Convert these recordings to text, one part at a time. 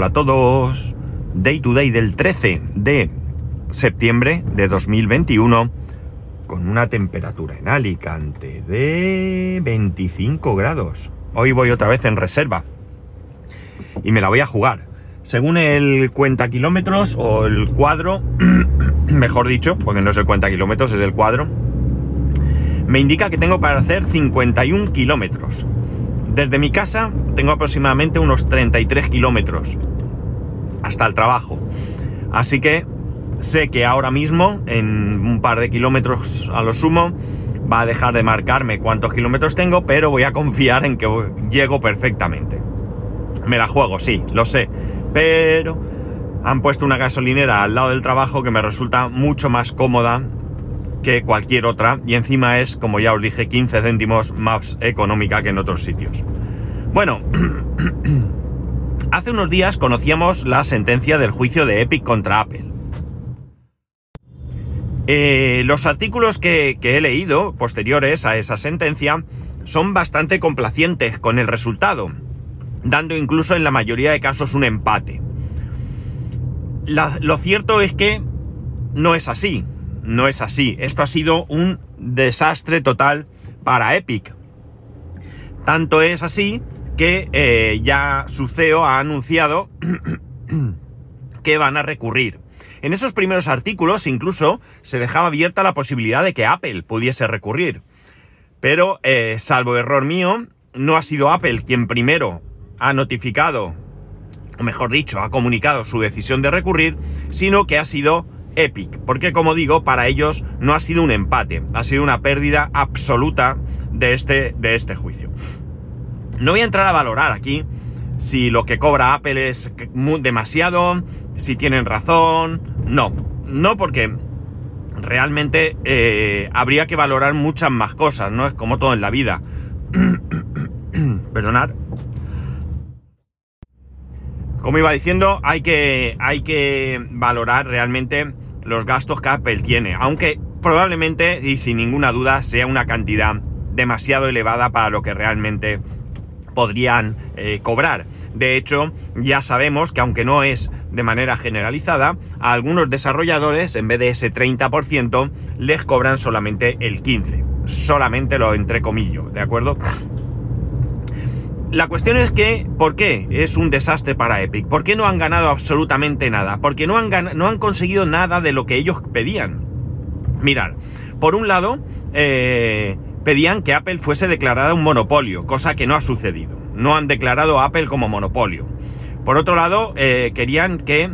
Hola a todos. Day to day del 13 de septiembre de 2021 con una temperatura en Alicante de 25 grados. Hoy voy otra vez en reserva y me la voy a jugar. Según el cuenta kilómetros o el cuadro, mejor dicho, porque no es el cuenta kilómetros, es el cuadro, me indica que tengo para hacer 51 kilómetros. Desde mi casa tengo aproximadamente unos 33 kilómetros hasta el trabajo. Así que sé que ahora mismo, en un par de kilómetros a lo sumo, va a dejar de marcarme cuántos kilómetros tengo, pero voy a confiar en que llego perfectamente. Me la juego, sí, lo sé, pero han puesto una gasolinera al lado del trabajo que me resulta mucho más cómoda que cualquier otra y encima es, como ya os dije, 15 céntimos más económica que en otros sitios. Bueno, hace unos días conocíamos la sentencia del juicio de Epic contra Apple. Eh, los artículos que, he leído posteriores a esa sentencia son bastante complacientes con el resultado, dando incluso en la mayoría de casos un empate. Lo cierto es que no es así, no es así. Esto ha sido un desastre total para Epic. Tanto es así que eh, ya su CEO ha anunciado que van a recurrir. En esos primeros artículos incluso se dejaba abierta la posibilidad de que Apple pudiese recurrir. Pero, eh, salvo error mío, no ha sido Apple quien primero ha notificado, o mejor dicho, ha comunicado su decisión de recurrir, sino que ha sido Epic. Porque, como digo, para ellos no ha sido un empate, ha sido una pérdida absoluta de este, de este juicio. No voy a entrar a valorar aquí si lo que cobra Apple es demasiado, si tienen razón. No, no porque realmente eh, habría que valorar muchas más cosas, ¿no? Es como todo en la vida. Perdonad. Como iba diciendo, hay que, hay que valorar realmente los gastos que Apple tiene, aunque probablemente y sin ninguna duda sea una cantidad demasiado elevada para lo que realmente podrían eh, cobrar. De hecho, ya sabemos que aunque no es de manera generalizada, a algunos desarrolladores, en vez de ese 30%, les cobran solamente el 15%. Solamente lo entrecomillo, ¿de acuerdo? La cuestión es que, ¿por qué es un desastre para Epic? ¿Por qué no han ganado absolutamente nada? Porque no han, no han conseguido nada de lo que ellos pedían. Mirar, por un lado, eh, pedían que Apple fuese declarada un monopolio, cosa que no ha sucedido. No han declarado a Apple como monopolio. Por otro lado, eh, querían que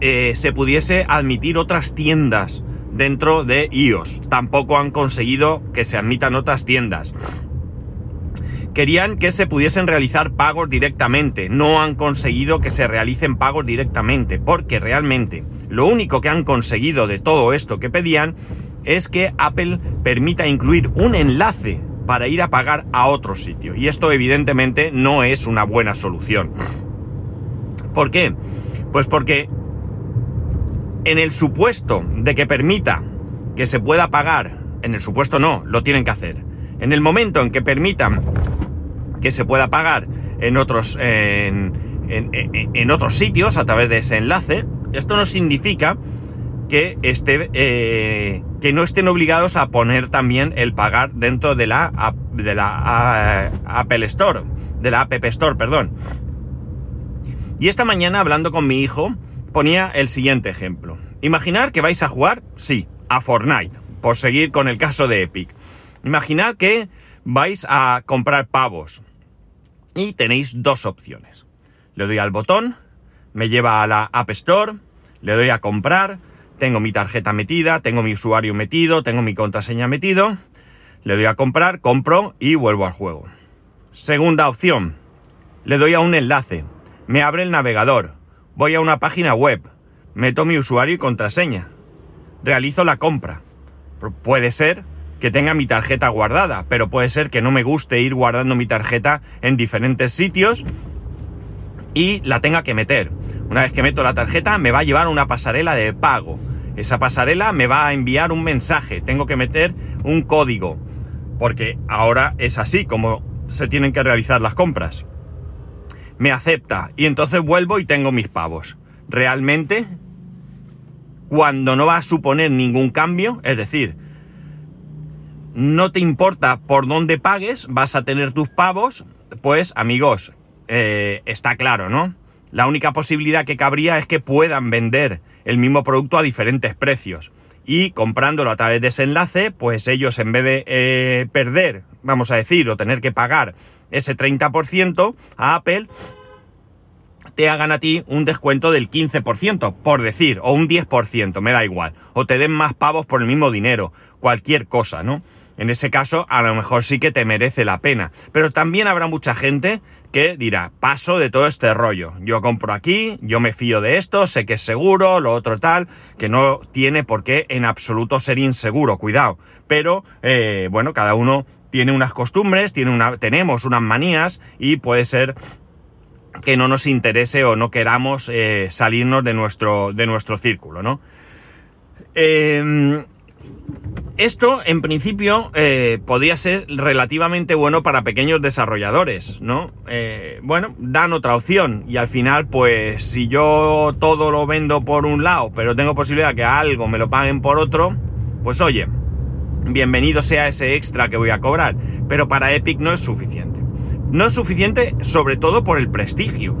eh, se pudiese admitir otras tiendas dentro de iOS. Tampoco han conseguido que se admitan otras tiendas. Querían que se pudiesen realizar pagos directamente. No han conseguido que se realicen pagos directamente. Porque realmente lo único que han conseguido de todo esto que pedían es que Apple permita incluir un enlace para ir a pagar a otro sitio. Y esto evidentemente no es una buena solución. ¿Por qué? Pues porque en el supuesto de que permita que se pueda pagar, en el supuesto no, lo tienen que hacer. En el momento en que permitan que se pueda pagar en otros, en, en- otros sitios a través de ese enlace, esto no significa que, esté, eh, que no estén obligados a poner también el pagar dentro de la, de la Apple Store, de la App Store, perdón. Y esta mañana hablando con mi hijo ponía el siguiente ejemplo. Imaginar que vais a jugar, sí, a Fortnite, por seguir con el caso de Epic. Imaginar que vais a comprar pavos y tenéis dos opciones. Le doy al botón, me lleva a la App Store, le doy a comprar, tengo mi tarjeta metida, tengo mi usuario metido, tengo mi contraseña metido, le doy a comprar, compro y vuelvo al juego. Segunda opción, le doy a un enlace, me abre el navegador, voy a una página web, meto mi usuario y contraseña, realizo la compra. Pu- Puede ser que tenga mi tarjeta guardada, pero puede ser que no me guste ir guardando mi tarjeta en diferentes sitios y la tenga que meter. Una vez que meto la tarjeta me va a llevar a una pasarela de pago. Esa pasarela me va a enviar un mensaje, tengo que meter un código, porque ahora es así como se tienen que realizar las compras. me acepta y entonces vuelvo y tengo mis pavos. Realmente, cuando no va a suponer ningún cambio, es decir, no te importa por dónde pagues, vas a tener tus pavos, pues amigos, eh, está claro, ¿no? La única posibilidad que cabría es que puedan vender el mismo producto a diferentes precios. Y comprándolo a través de ese enlace, pues ellos en vez de eh, perder, vamos a decir, o tener que pagar ese 30% a Apple, te hagan a ti un descuento del 15%, por decir, o un 10%, me da igual. O te den más pavos por el mismo dinero, cualquier cosa, ¿no? En ese caso, a lo mejor sí que te merece la pena. Pero también habrá mucha gente que dirá, paso de todo este rollo. Yo compro aquí, yo me fío de esto, sé que es seguro, lo otro tal, que no tiene por qué en absoluto ser inseguro, cuidado. Pero, eh, bueno, cada uno tiene unas costumbres, tiene una, tenemos unas manías y puede ser que no nos interese o no queramos eh, salirnos de nuestro, de nuestro círculo, ¿no? Eh, esto, en principio, eh, podría ser relativamente bueno para pequeños desarrolladores, ¿no? Eh, bueno, dan otra opción y al final, pues, si yo todo lo vendo por un lado, pero tengo posibilidad que algo me lo paguen por otro, pues oye, bienvenido sea ese extra que voy a cobrar. Pero para Epic no es suficiente. No es suficiente sobre todo por el prestigio.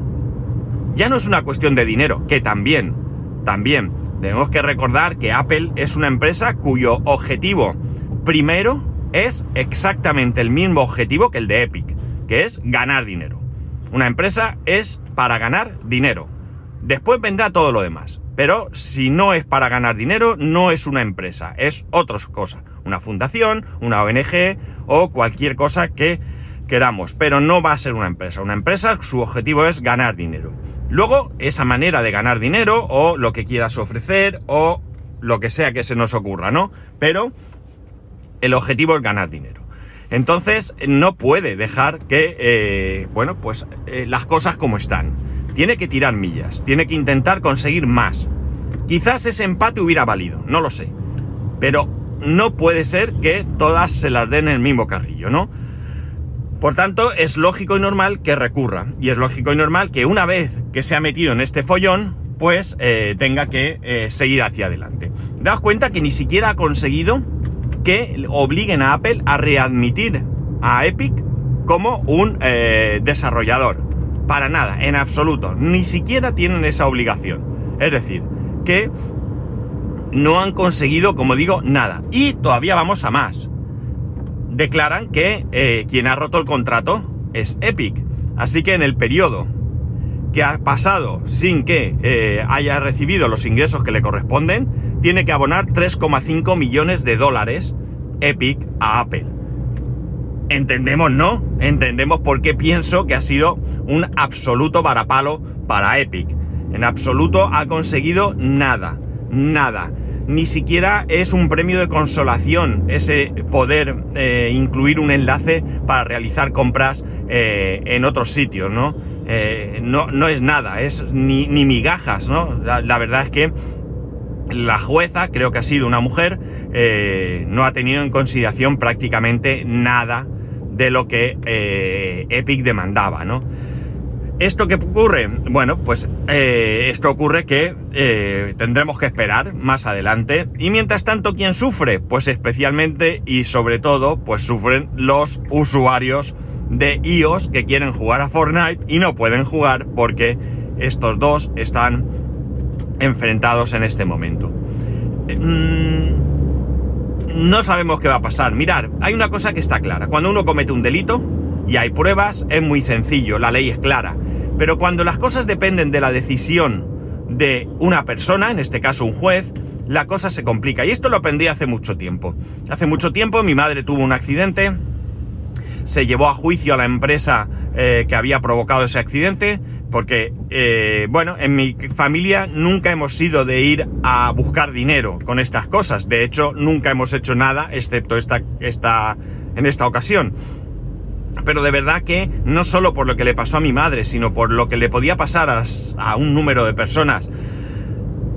Ya no es una cuestión de dinero, que también, también tenemos que recordar que Apple es una empresa cuyo objetivo primero es exactamente el mismo objetivo que el de Epic, que es ganar dinero. Una empresa es para ganar dinero. Después vendrá todo lo demás. Pero si no es para ganar dinero, no es una empresa, es otra cosa. Una fundación, una ONG o cualquier cosa que queramos. Pero no va a ser una empresa. Una empresa, su objetivo es ganar dinero. Luego, esa manera de ganar dinero o lo que quieras ofrecer o lo que sea que se nos ocurra, ¿no? Pero el objetivo es ganar dinero. Entonces, no puede dejar que, eh, bueno, pues eh, las cosas como están. Tiene que tirar millas, tiene que intentar conseguir más. Quizás ese empate hubiera valido, no lo sé. Pero no puede ser que todas se las den en el mismo carrillo, ¿no? Por tanto, es lógico y normal que recurra. Y es lógico y normal que una vez que se ha metido en este follón, pues eh, tenga que eh, seguir hacia adelante. Daos cuenta que ni siquiera ha conseguido que obliguen a Apple a readmitir a Epic como un eh, desarrollador. Para nada, en absoluto. Ni siquiera tienen esa obligación. Es decir, que no han conseguido, como digo, nada. Y todavía vamos a más declaran que eh, quien ha roto el contrato es Epic. Así que en el periodo que ha pasado sin que eh, haya recibido los ingresos que le corresponden, tiene que abonar 3,5 millones de dólares Epic a Apple. Entendemos, ¿no? Entendemos por qué pienso que ha sido un absoluto varapalo para Epic. En absoluto ha conseguido nada, nada ni siquiera es un premio de consolación ese poder eh, incluir un enlace para realizar compras eh, en otros sitios. Eh, ¿no? no, es nada, es ni, migajas, ¿no? La, verdad es que la jueza, creo que ha sido una mujer, no ha tenido en consideración prácticamente nada de lo que Epic demandaba, ¿no? ¿Esto qué ocurre? Bueno, pues eh, esto ocurre que eh, tendremos que esperar más adelante. Y mientras tanto, ¿quién sufre? Pues especialmente y sobre todo, pues sufren los usuarios de iOS que quieren jugar a Fortnite y no pueden jugar porque estos dos están enfrentados en este momento. Mm, no sabemos qué va a pasar. Mirar, hay una cosa que está clara. Cuando uno comete un delito y hay pruebas, es muy sencillo, la ley es clara pero cuando las cosas dependen de la decisión de una persona, en este caso un juez, la cosa se complica. Y esto lo aprendí hace mucho tiempo. Hace mucho tiempo mi madre tuvo un accidente, se llevó a juicio a la empresa eh, que había provocado ese accidente, porque, eh, bueno, en mi familia nunca hemos sido de ir a buscar dinero con estas cosas. De hecho, nunca hemos hecho nada, excepto esta, esta, en esta ocasión pero de verdad que no solo por lo que le pasó a mi madre, sino por lo que le podía pasar a, un número de personas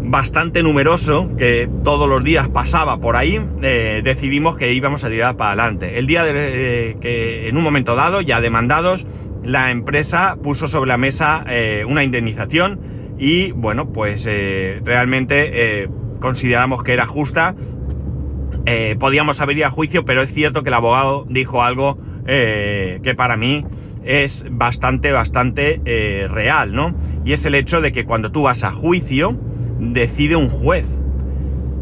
bastante numeroso que todos los días pasaba por ahí, eh, decidimos que íbamos a tirar para adelante. El día de, eh, que en un momento dado, ya demandados, la empresa puso sobre la mesa eh, una indemnización y bueno, pues realmente consideramos que era justa. podíamos haber a juicio, pero es cierto que el abogado dijo algo que para mí es bastante, bastante real, ¿no? Y es el hecho de que cuando tú vas a juicio, decide un juez.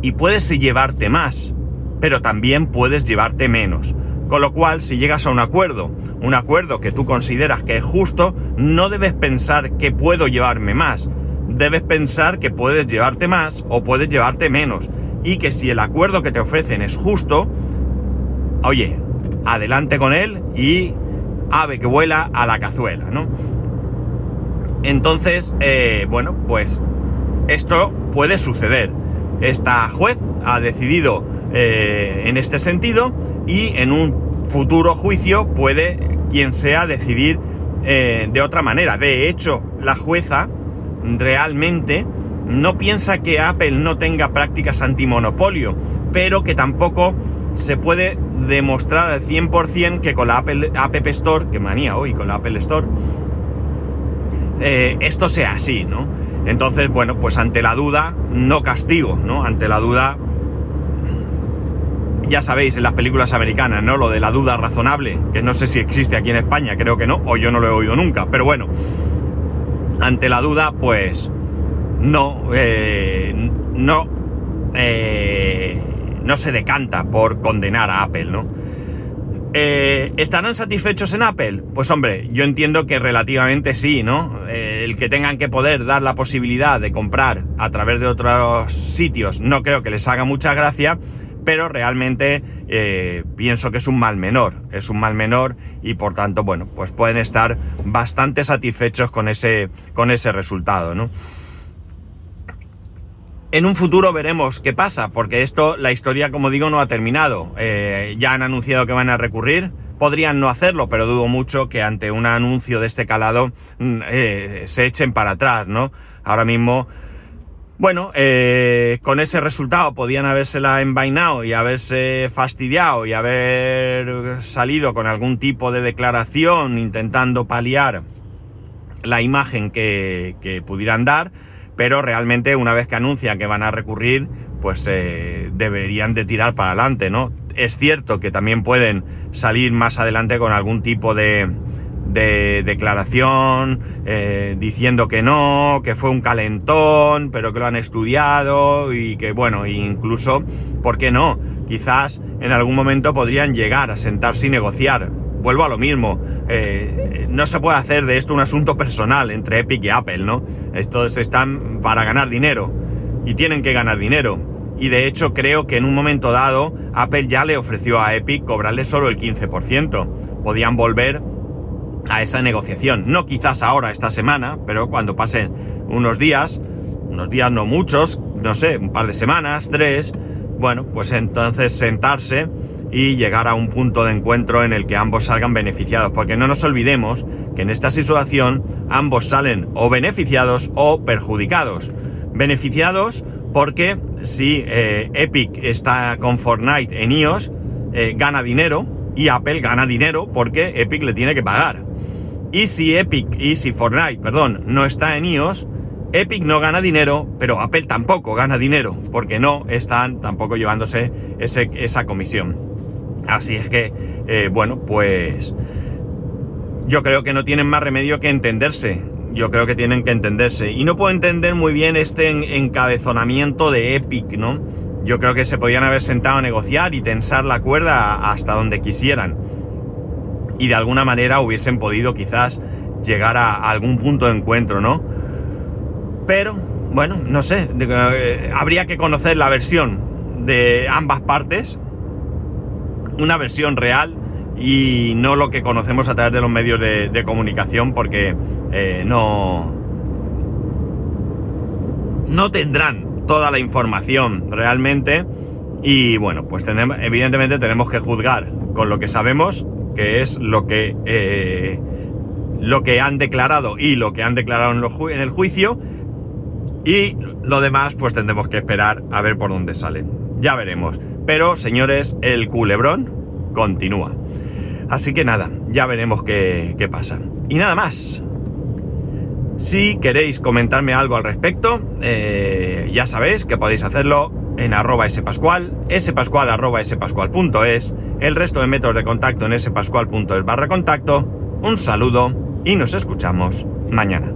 Y puedes llevarte más, pero también puedes llevarte menos. Con lo cual, si llegas a un acuerdo, un acuerdo que tú consideras que es justo, no debes pensar que puedo llevarme más. Debes pensar que puedes llevarte más o puedes llevarte menos. Y que si el acuerdo que te ofrecen es justo, oye, adelante con él y ave que vuela a la cazuela, ¿no? Entonces, eh, bueno, pues esto puede suceder. Esta juez ha decidido eh, en este sentido y en un futuro juicio puede quien sea decidir eh, de otra manera. De hecho, la jueza realmente no piensa que Apple no tenga prácticas antimonopolio, pero que tampoco se puede demostrar al 100% que con la Apple App Store, que manía hoy con la Apple Store, eh, esto sea así, ¿no? Entonces, bueno, pues ante la duda, no castigo, ¿no? Ante la duda, ya sabéis en las películas americanas, ¿no? Lo de la duda razonable, que no sé si existe aquí en España, creo que no, o yo no lo he oído nunca, pero bueno, ante la duda, pues no, eh, no, eh, no se decanta por condenar a Apple, ¿no? Eh, ¿Estarán satisfechos en Apple? Pues hombre, yo entiendo que relativamente sí, ¿no? Eh, el que tengan que poder dar la posibilidad de comprar a través de otros sitios, no creo que les haga mucha gracia, pero realmente eh, pienso que es un mal menor, es un mal menor y por tanto, bueno, pues pueden estar bastante satisfechos con ese, con ese resultado, ¿no? En un futuro veremos qué pasa, porque esto, la historia, como digo, no ha terminado. Eh, ya han anunciado que van a recurrir. Podrían no hacerlo, pero dudo mucho que ante un anuncio de este calado mm, eh, se echen para atrás, ¿no? Ahora mismo, bueno, eh, con ese resultado podían habérsela envainado y haberse fastidiado y haber salido con algún tipo de declaración intentando paliar la imagen que, que pudieran dar pero realmente una vez que anuncian que van a recurrir, pues eh, deberían de tirar para adelante, ¿no? Es cierto que también pueden salir más adelante con algún tipo de, declaración eh, diciendo que no, que fue un calentón, pero que lo han estudiado y que bueno, incluso, ¿por qué no? Quizás en algún momento podrían llegar a sentarse y negociar. Vuelvo a lo mismo, eh, no se puede hacer de esto un asunto personal entre Epic y Apple, ¿no? Estos están para ganar dinero y tienen que ganar dinero. Y de hecho creo que en un momento dado Apple ya le ofreció a Epic cobrarle solo el 15%. Podían volver a esa negociación. No quizás ahora, esta semana, pero cuando pasen unos días, unos días no muchos, no sé, un par de semanas, tres, bueno, pues entonces sentarse y llegar a un punto de encuentro en el que ambos salgan beneficiados. Porque no nos olvidemos que en esta situación ambos salen o beneficiados o perjudicados. Beneficiados porque si eh, Epic está con Fortnite en iOS, eh, gana dinero y Apple gana dinero porque Epic le tiene que pagar. Y si Epic y si Fortnite, perdón, no está en iOS, Epic no gana dinero, pero Apple tampoco gana dinero porque no están tampoco llevándose esa comisión. Así es que, eh, bueno, pues yo creo que no tienen más remedio que entenderse. Yo creo que tienen que entenderse. Y no puedo entender muy bien este encabezonamiento de Epic, ¿no? Yo creo que se podían haber sentado a negociar y tensar la cuerda hasta donde quisieran. Y de alguna manera hubiesen podido quizás llegar a algún punto de encuentro, ¿no? Pero, bueno, no sé. Eh, habría que conocer la versión de ambas partes una versión real y no lo que conocemos a través de los medios de, comunicación porque eh, no, no tendrán toda la información realmente y bueno, pues evidentemente tenemos que juzgar con lo que sabemos, que es lo que, eh, lo que han declarado y lo que han declarado en el juicio y lo demás pues tendremos que esperar a ver por dónde salen. Ya veremos. Pero, señores, el culebrón continúa. Así que nada, ya veremos qué, qué pasa. Y nada más. Si queréis comentarme algo al respecto, eh, ya sabéis que podéis hacerlo en arroba spascual, spascual arroba spascual.es, el resto de métodos de contacto en spascual.es barra contacto. Un saludo y nos escuchamos mañana.